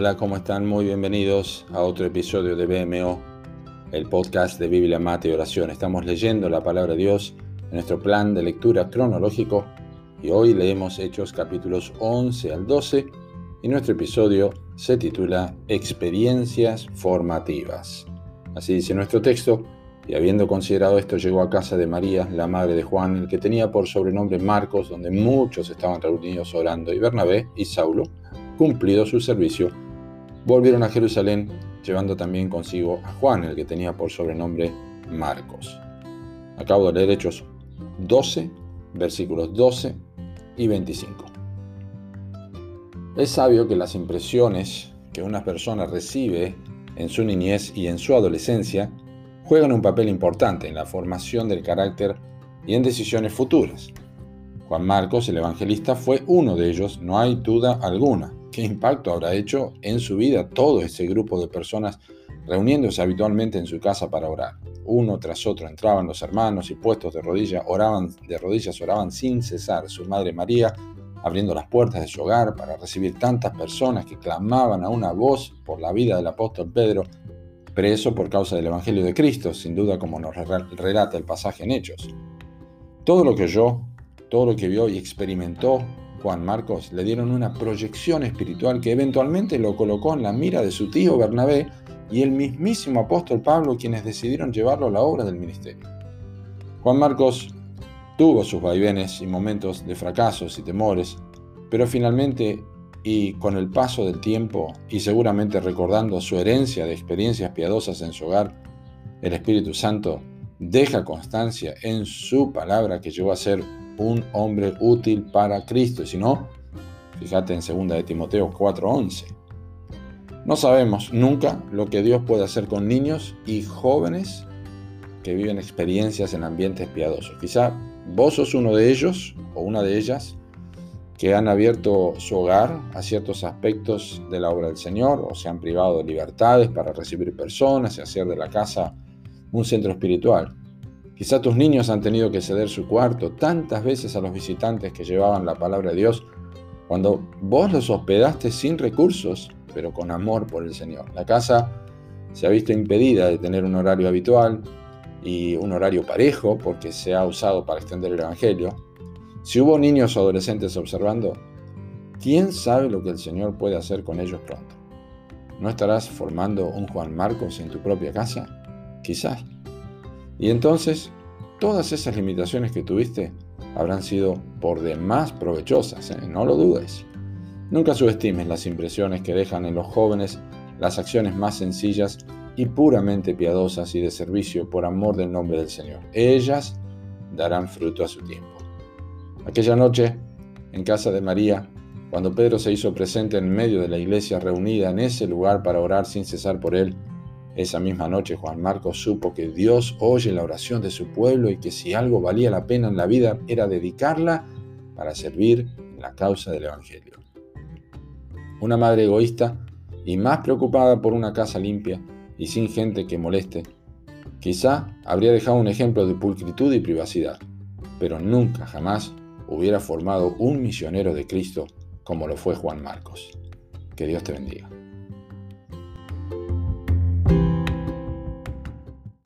Hola, ¿cómo están? Muy bienvenidos a otro episodio de BMO, el podcast de Biblia, Mate y Oración. Estamos leyendo la palabra de Dios en nuestro plan de lectura cronológico y hoy leemos Hechos capítulos 11 al 12 y nuestro episodio se titula Experiencias formativas. Así dice nuestro texto, y habiendo considerado esto llegó a casa de María, la madre de Juan, el que tenía por sobrenombre Marcos, donde muchos estaban reunidos orando, y Bernabé y Saulo cumplido su servicio, volvieron a Jerusalén llevando también consigo a Juan, el que tenía por sobrenombre Marcos. Acabo de leer Hechos 12, versículos 12 y 25. Es sabio que las impresiones que una persona recibe en su niñez y en su adolescencia juegan un papel importante en la formación del carácter y en decisiones futuras. Juan Marcos, el evangelista, fue uno de ellos, no hay duda alguna qué impacto habrá hecho en su vida todo ese grupo de personas reuniéndose habitualmente en su casa para orar. Uno tras otro entraban los hermanos y puestos de rodillas, oraban de rodillas, oraban sin cesar. Su madre María abriendo las puertas de su hogar para recibir tantas personas que clamaban a una voz por la vida del apóstol Pedro, preso por causa del Evangelio de Cristo, sin duda como nos relata el pasaje en Hechos. Todo lo que oyó, todo lo que vio y experimentó Juan Marcos le dieron una proyección espiritual que eventualmente lo colocó en la mira de su tío Bernabé y el mismísimo apóstol Pablo quienes decidieron llevarlo a la obra del ministerio. Juan Marcos tuvo sus vaivenes y momentos de fracasos y temores, pero finalmente y con el paso del tiempo y seguramente recordando su herencia de experiencias piadosas en su hogar, el Espíritu Santo deja constancia en su palabra que llegó a ser un hombre útil para Cristo. Y si no, fíjate en 2 de Timoteo 4:11. No sabemos nunca lo que Dios puede hacer con niños y jóvenes que viven experiencias en ambientes piadosos. Quizá vos sos uno de ellos o una de ellas que han abierto su hogar a ciertos aspectos de la obra del Señor o se han privado de libertades para recibir personas y hacer de la casa un centro espiritual. Quizá tus niños han tenido que ceder su cuarto tantas veces a los visitantes que llevaban la palabra de Dios cuando vos los hospedaste sin recursos, pero con amor por el Señor. La casa se ha visto impedida de tener un horario habitual y un horario parejo porque se ha usado para extender el Evangelio. Si hubo niños o adolescentes observando, ¿quién sabe lo que el Señor puede hacer con ellos pronto? ¿No estarás formando un Juan Marcos en tu propia casa? Quizás. Y entonces, todas esas limitaciones que tuviste habrán sido por demás provechosas, ¿eh? no lo dudes. Nunca subestimes las impresiones que dejan en los jóvenes las acciones más sencillas y puramente piadosas y de servicio por amor del nombre del Señor. Ellas darán fruto a su tiempo. Aquella noche, en casa de María, cuando Pedro se hizo presente en medio de la iglesia reunida en ese lugar para orar sin cesar por él, esa misma noche Juan Marcos supo que Dios oye la oración de su pueblo y que si algo valía la pena en la vida era dedicarla para servir en la causa del Evangelio. Una madre egoísta y más preocupada por una casa limpia y sin gente que moleste, quizá habría dejado un ejemplo de pulcritud y privacidad, pero nunca jamás hubiera formado un misionero de Cristo como lo fue Juan Marcos. Que Dios te bendiga.